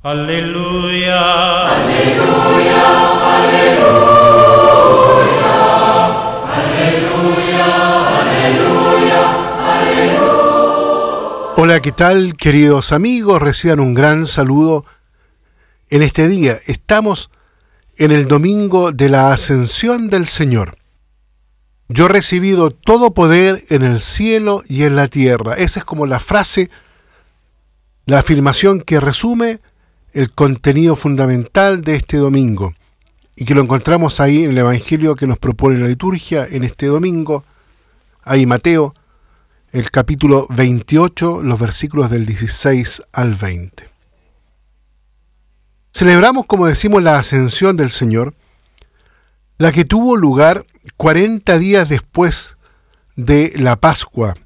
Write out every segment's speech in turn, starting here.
Aleluya. Aleluya. Aleluya. Aleluya. Aleluya. Aleluya. Hola, ¿qué tal, queridos amigos? Reciban un gran saludo en este día. Estamos en el domingo de la ascensión del Señor. Yo he recibido todo poder en el cielo y en la tierra. Esa es como la frase, la afirmación que resume el contenido fundamental de este domingo y que lo encontramos ahí en el Evangelio que nos propone la liturgia en este domingo, ahí Mateo, el capítulo 28, los versículos del 16 al 20. Celebramos, como decimos, la ascensión del Señor, la que tuvo lugar 40 días después de la Pascua.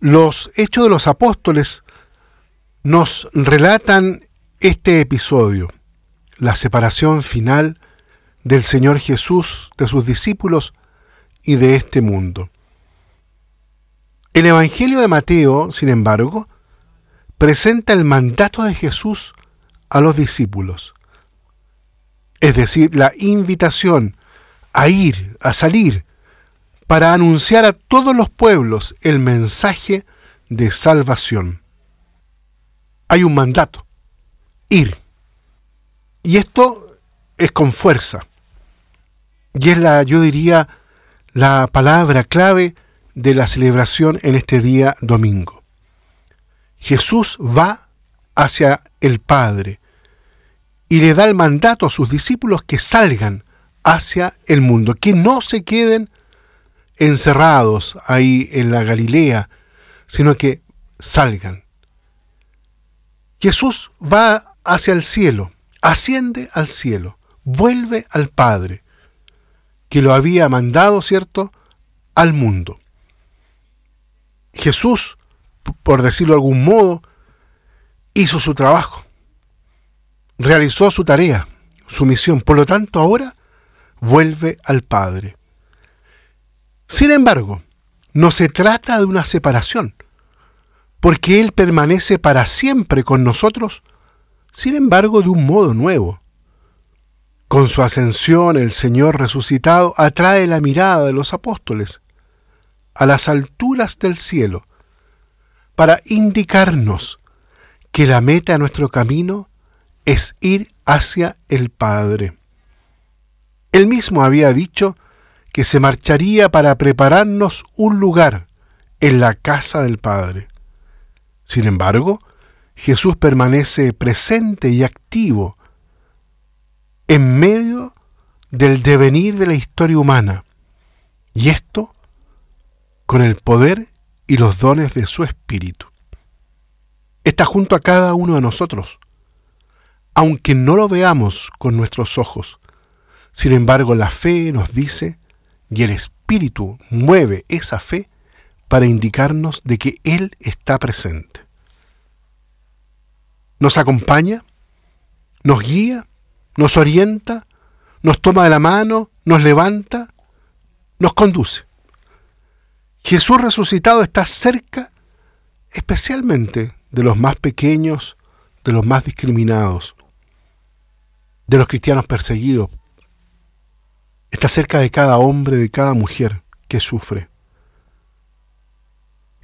Los hechos de los apóstoles nos relatan este episodio, la separación final del Señor Jesús de sus discípulos y de este mundo. El Evangelio de Mateo, sin embargo, presenta el mandato de Jesús a los discípulos, es decir, la invitación a ir, a salir, para anunciar a todos los pueblos el mensaje de salvación hay un mandato, ir. Y esto es con fuerza. Y es la, yo diría, la palabra clave de la celebración en este día domingo. Jesús va hacia el Padre y le da el mandato a sus discípulos que salgan hacia el mundo, que no se queden encerrados ahí en la Galilea, sino que salgan. Jesús va hacia el cielo, asciende al cielo, vuelve al Padre, que lo había mandado, ¿cierto?, al mundo. Jesús, por decirlo de algún modo, hizo su trabajo, realizó su tarea, su misión, por lo tanto ahora vuelve al Padre. Sin embargo, no se trata de una separación, porque Él permanece para siempre con nosotros, sin embargo de un modo nuevo. Con su ascensión el Señor resucitado atrae la mirada de los apóstoles a las alturas del cielo para indicarnos que la meta de nuestro camino es ir hacia el Padre. Él mismo había dicho que se marcharía para prepararnos un lugar en la casa del Padre. Sin embargo, Jesús permanece presente y activo en medio del devenir de la historia humana, y esto con el poder y los dones de su Espíritu. Está junto a cada uno de nosotros, aunque no lo veamos con nuestros ojos. Sin embargo, la fe nos dice, y el Espíritu mueve esa fe para indicarnos de que Él está presente. Nos acompaña, nos guía, nos orienta, nos toma de la mano, nos levanta, nos conduce. Jesús resucitado está cerca especialmente de los más pequeños, de los más discriminados, de los cristianos perseguidos. Está cerca de cada hombre, de cada mujer que sufre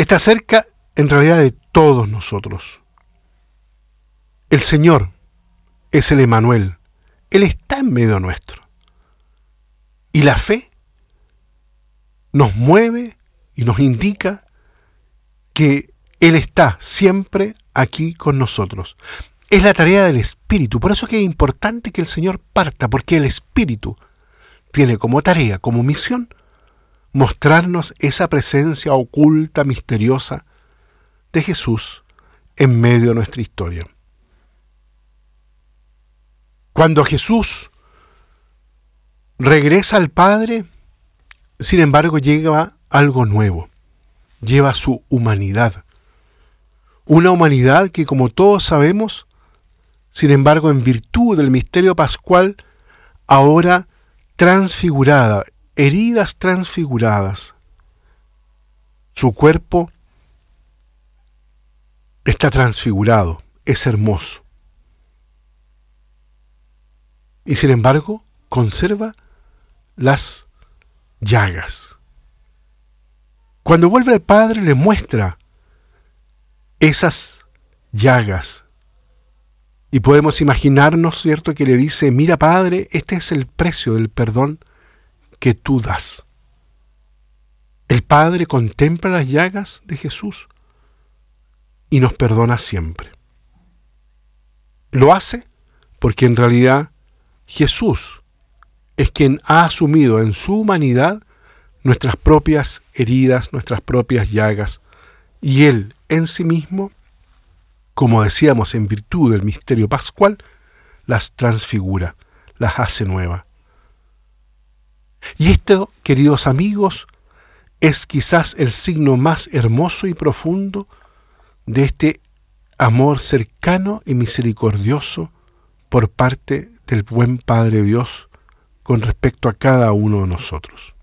está cerca en realidad de todos nosotros. El Señor es el Emanuel. Él está en medio nuestro. Y la fe nos mueve y nos indica que Él está siempre aquí con nosotros. Es la tarea del Espíritu. Por eso es que es importante que el Señor parta, porque el Espíritu tiene como tarea, como misión, mostrarnos esa presencia oculta, misteriosa de Jesús en medio de nuestra historia. Cuando Jesús regresa al Padre, sin embargo lleva algo nuevo, lleva su humanidad. Una humanidad que, como todos sabemos, sin embargo, en virtud del misterio pascual, ahora transfigurada, heridas transfiguradas. Su cuerpo está transfigurado, es hermoso. y sin embargo conserva las llagas. Cuando vuelve el Padre le muestra esas llagas. Y podemos imaginarnos, ¿cierto?, que le dice, mira Padre, este es el precio del perdón que tú das. El Padre contempla las llagas de Jesús y nos perdona siempre. Lo hace porque en realidad Jesús es quien ha asumido en su humanidad nuestras propias heridas, nuestras propias llagas, y Él en sí mismo, como decíamos en virtud del misterio pascual, las transfigura, las hace nuevas. Y esto, queridos amigos, es quizás el signo más hermoso y profundo de este amor cercano y misericordioso por parte del buen Padre Dios con respecto a cada uno de nosotros.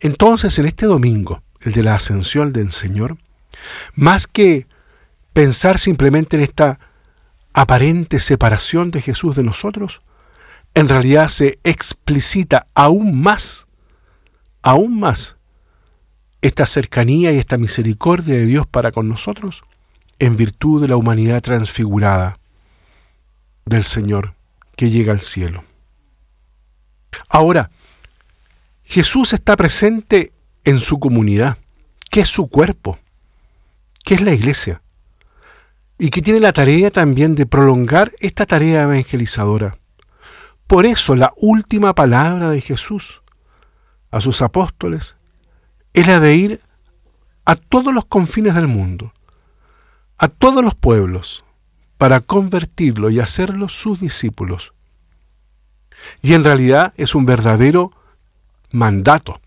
Entonces, en este domingo, el de la ascensión del Señor, más que pensar simplemente en esta aparente separación de Jesús de nosotros, en realidad se explicita aún más, aún más, esta cercanía y esta misericordia de Dios para con nosotros en virtud de la humanidad transfigurada del Señor que llega al cielo. Ahora, Jesús está presente en su comunidad, que es su cuerpo, que es la iglesia, y que tiene la tarea también de prolongar esta tarea evangelizadora. Por eso la última palabra de Jesús a sus apóstoles es la de ir a todos los confines del mundo, a todos los pueblos, para convertirlos y hacerlos sus discípulos. Y en realidad es un verdadero mandato.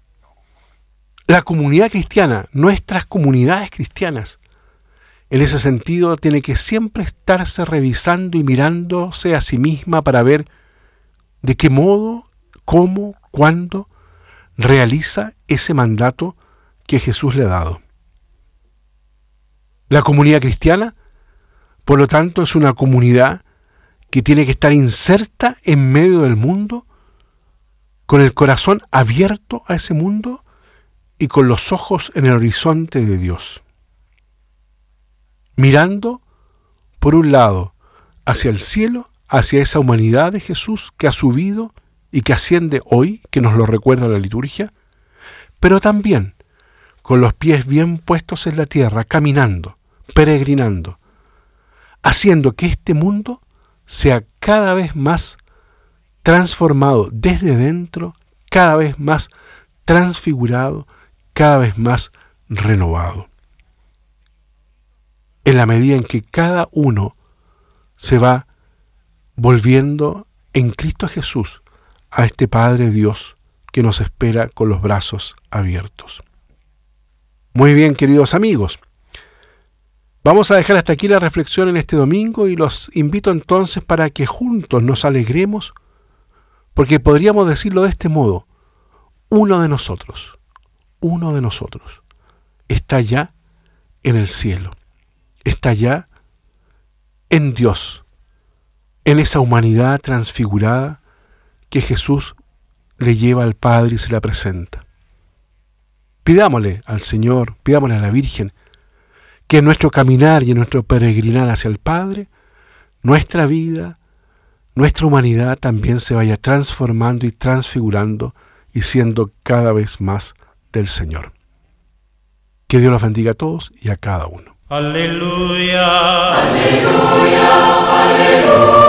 La comunidad cristiana, nuestras comunidades cristianas, en ese sentido tiene que siempre estarse revisando y mirándose a sí misma para ver de qué modo, cómo, cuándo realiza ese mandato que Jesús le ha dado. La comunidad cristiana, por lo tanto, es una comunidad que tiene que estar inserta en medio del mundo, con el corazón abierto a ese mundo y con los ojos en el horizonte de Dios. Mirando, por un lado, hacia el cielo hacia esa humanidad de Jesús que ha subido y que asciende hoy, que nos lo recuerda la liturgia, pero también con los pies bien puestos en la tierra, caminando, peregrinando, haciendo que este mundo sea cada vez más transformado desde dentro, cada vez más transfigurado, cada vez más renovado. En la medida en que cada uno se va volviendo en Cristo Jesús a este Padre Dios que nos espera con los brazos abiertos. Muy bien, queridos amigos. Vamos a dejar hasta aquí la reflexión en este domingo y los invito entonces para que juntos nos alegremos, porque podríamos decirlo de este modo, uno de nosotros, uno de nosotros, está ya en el cielo, está ya en Dios, en esa humanidad transfigurada que Jesús le lleva al Padre y se la presenta. Pidámosle al Señor, pidámosle a la Virgen, que en nuestro caminar y en nuestro peregrinar hacia el Padre, nuestra vida, nuestra humanidad también se vaya transformando y transfigurando y siendo cada vez más del Señor. Que Dios los bendiga a todos y a cada uno. Aleluya. Aleluya. Aleluya.